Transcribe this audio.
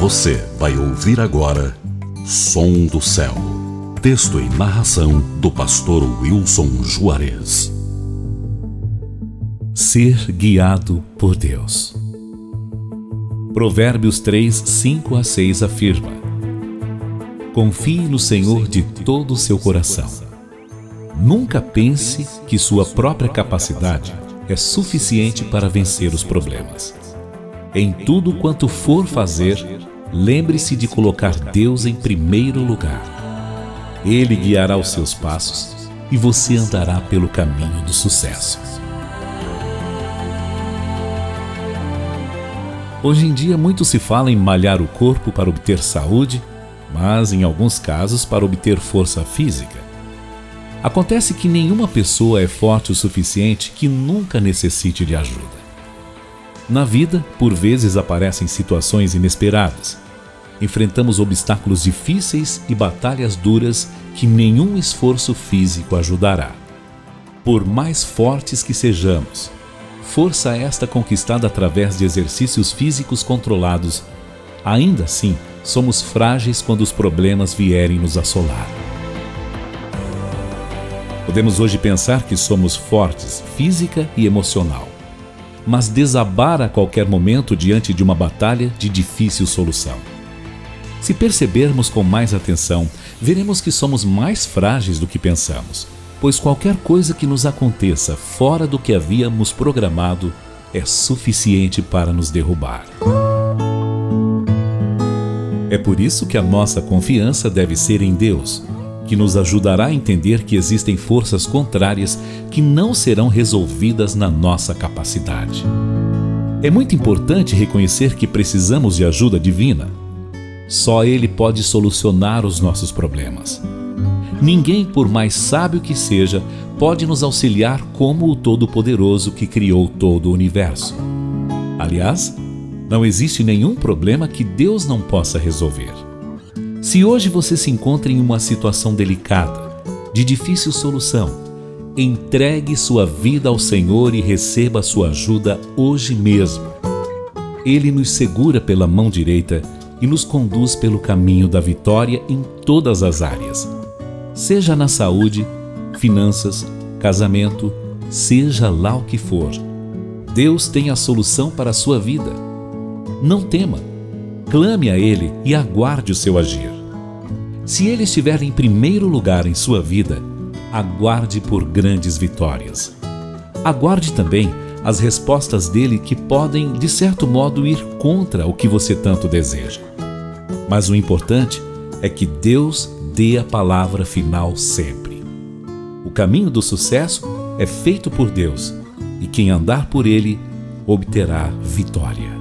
Você vai ouvir agora Som do Céu. Texto e narração do pastor Wilson Juarez. Ser guiado por Deus. Provérbios 3, 5 a 6 afirma: Confie no Senhor de todo o seu coração. Nunca pense que sua própria capacidade é suficiente para vencer os problemas. Em tudo quanto for fazer, lembre-se de colocar Deus em primeiro lugar. Ele guiará os seus passos e você andará pelo caminho do sucesso. Hoje em dia, muito se fala em malhar o corpo para obter saúde, mas em alguns casos para obter força física. Acontece que nenhuma pessoa é forte o suficiente que nunca necessite de ajuda. Na vida, por vezes aparecem situações inesperadas. Enfrentamos obstáculos difíceis e batalhas duras que nenhum esforço físico ajudará. Por mais fortes que sejamos, força esta conquistada através de exercícios físicos controlados, ainda assim somos frágeis quando os problemas vierem nos assolar. Podemos hoje pensar que somos fortes física e emocional mas desabar a qualquer momento diante de uma batalha de difícil solução. Se percebermos com mais atenção, veremos que somos mais frágeis do que pensamos, pois qualquer coisa que nos aconteça fora do que havíamos programado é suficiente para nos derrubar. É por isso que a nossa confiança deve ser em Deus que nos ajudará a entender que existem forças contrárias que não serão resolvidas na nossa capacidade. É muito importante reconhecer que precisamos de ajuda divina. Só Ele pode solucionar os nossos problemas. Ninguém, por mais sábio que seja, pode nos auxiliar como o Todo-Poderoso que criou todo o universo. Aliás, não existe nenhum problema que Deus não possa resolver. Se hoje você se encontra em uma situação delicada, de difícil solução, entregue sua vida ao Senhor e receba sua ajuda hoje mesmo. Ele nos segura pela mão direita e nos conduz pelo caminho da vitória em todas as áreas. Seja na saúde, finanças, casamento, seja lá o que for. Deus tem a solução para a sua vida. Não tema, clame a Ele e aguarde o seu agir. Se ele estiver em primeiro lugar em sua vida, aguarde por grandes vitórias. Aguarde também as respostas dele que podem, de certo modo, ir contra o que você tanto deseja. Mas o importante é que Deus dê a palavra final sempre. O caminho do sucesso é feito por Deus e quem andar por ele obterá vitória.